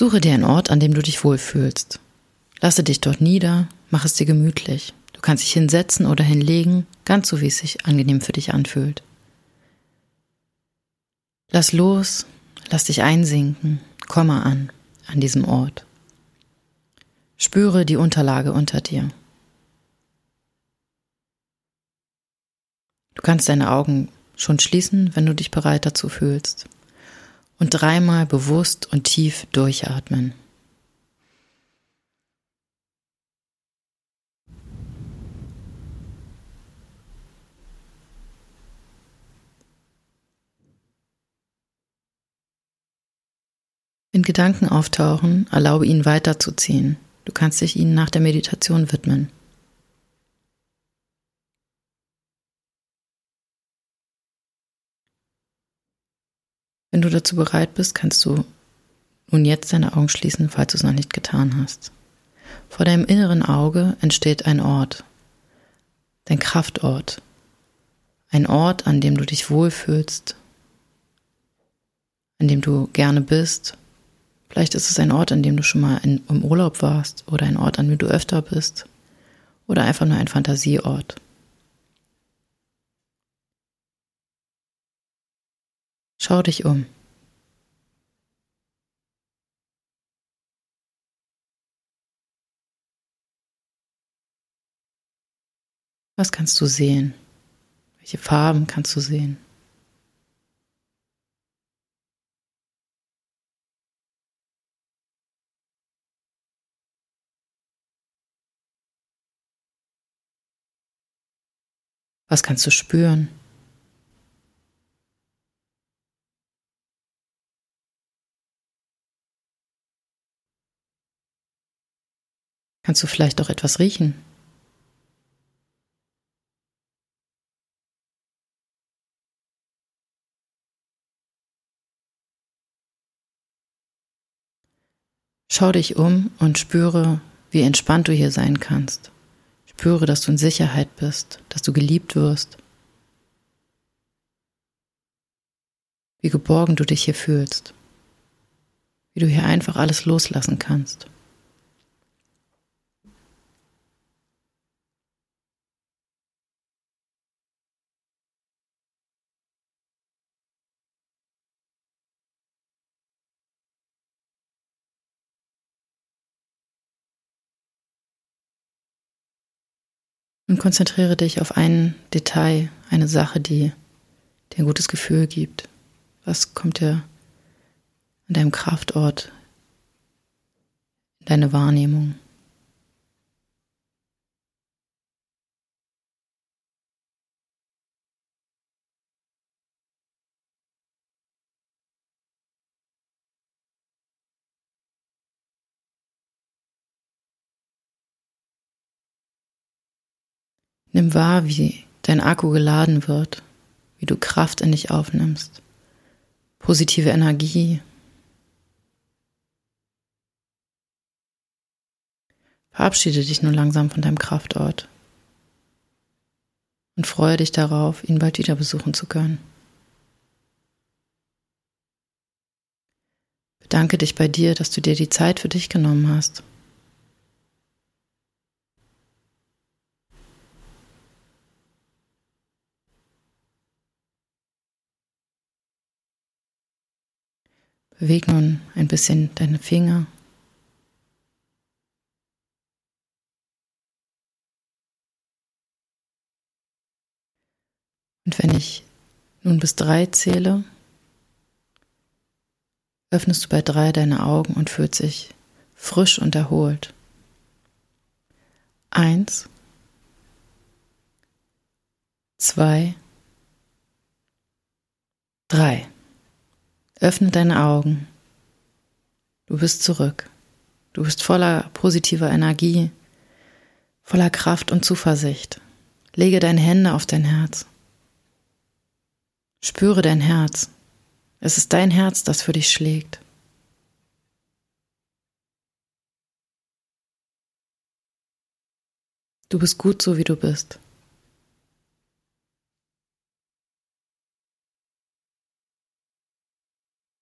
Suche dir einen Ort, an dem du dich wohlfühlst. Lasse dich dort nieder, mach es dir gemütlich. Du kannst dich hinsetzen oder hinlegen, ganz so wie es sich angenehm für dich anfühlt. Lass los, lass dich einsinken, komme an, an diesem Ort. Spüre die Unterlage unter dir. Du kannst deine Augen schon schließen, wenn du dich bereit dazu fühlst. Und dreimal bewusst und tief durchatmen. Wenn Gedanken auftauchen, erlaube ihnen weiterzuziehen. Du kannst dich ihnen nach der Meditation widmen. Wenn du dazu bereit bist, kannst du nun jetzt deine Augen schließen, falls du es noch nicht getan hast. Vor deinem inneren Auge entsteht ein Ort, dein Kraftort, ein Ort, an dem du dich wohlfühlst, an dem du gerne bist Vielleicht ist es ein Ort, an dem du schon mal in, im Urlaub warst oder ein Ort, an dem du öfter bist oder einfach nur ein Fantasieort. Schau dich um. Was kannst du sehen? Welche Farben kannst du sehen? Was kannst du spüren? Kannst du vielleicht auch etwas riechen? Schau dich um und spüre, wie entspannt du hier sein kannst. Spüre, dass du in Sicherheit bist, dass du geliebt wirst. Wie geborgen du dich hier fühlst. Wie du hier einfach alles loslassen kannst. Und konzentriere dich auf ein Detail, eine Sache, die dir ein gutes Gefühl gibt. Was kommt dir an deinem Kraftort, in deine Wahrnehmung? Nimm wahr, wie dein Akku geladen wird, wie du Kraft in dich aufnimmst, positive Energie. Verabschiede dich nun langsam von deinem Kraftort und freue dich darauf, ihn bald wieder besuchen zu können. Bedanke dich bei dir, dass du dir die Zeit für dich genommen hast. Beweg nun ein bisschen deine Finger. Und wenn ich nun bis drei zähle, öffnest du bei drei deine Augen und fühlst sich frisch und erholt. Eins, zwei, drei. Öffne deine Augen. Du bist zurück. Du bist voller positiver Energie, voller Kraft und Zuversicht. Lege deine Hände auf dein Herz. Spüre dein Herz. Es ist dein Herz, das für dich schlägt. Du bist gut so, wie du bist.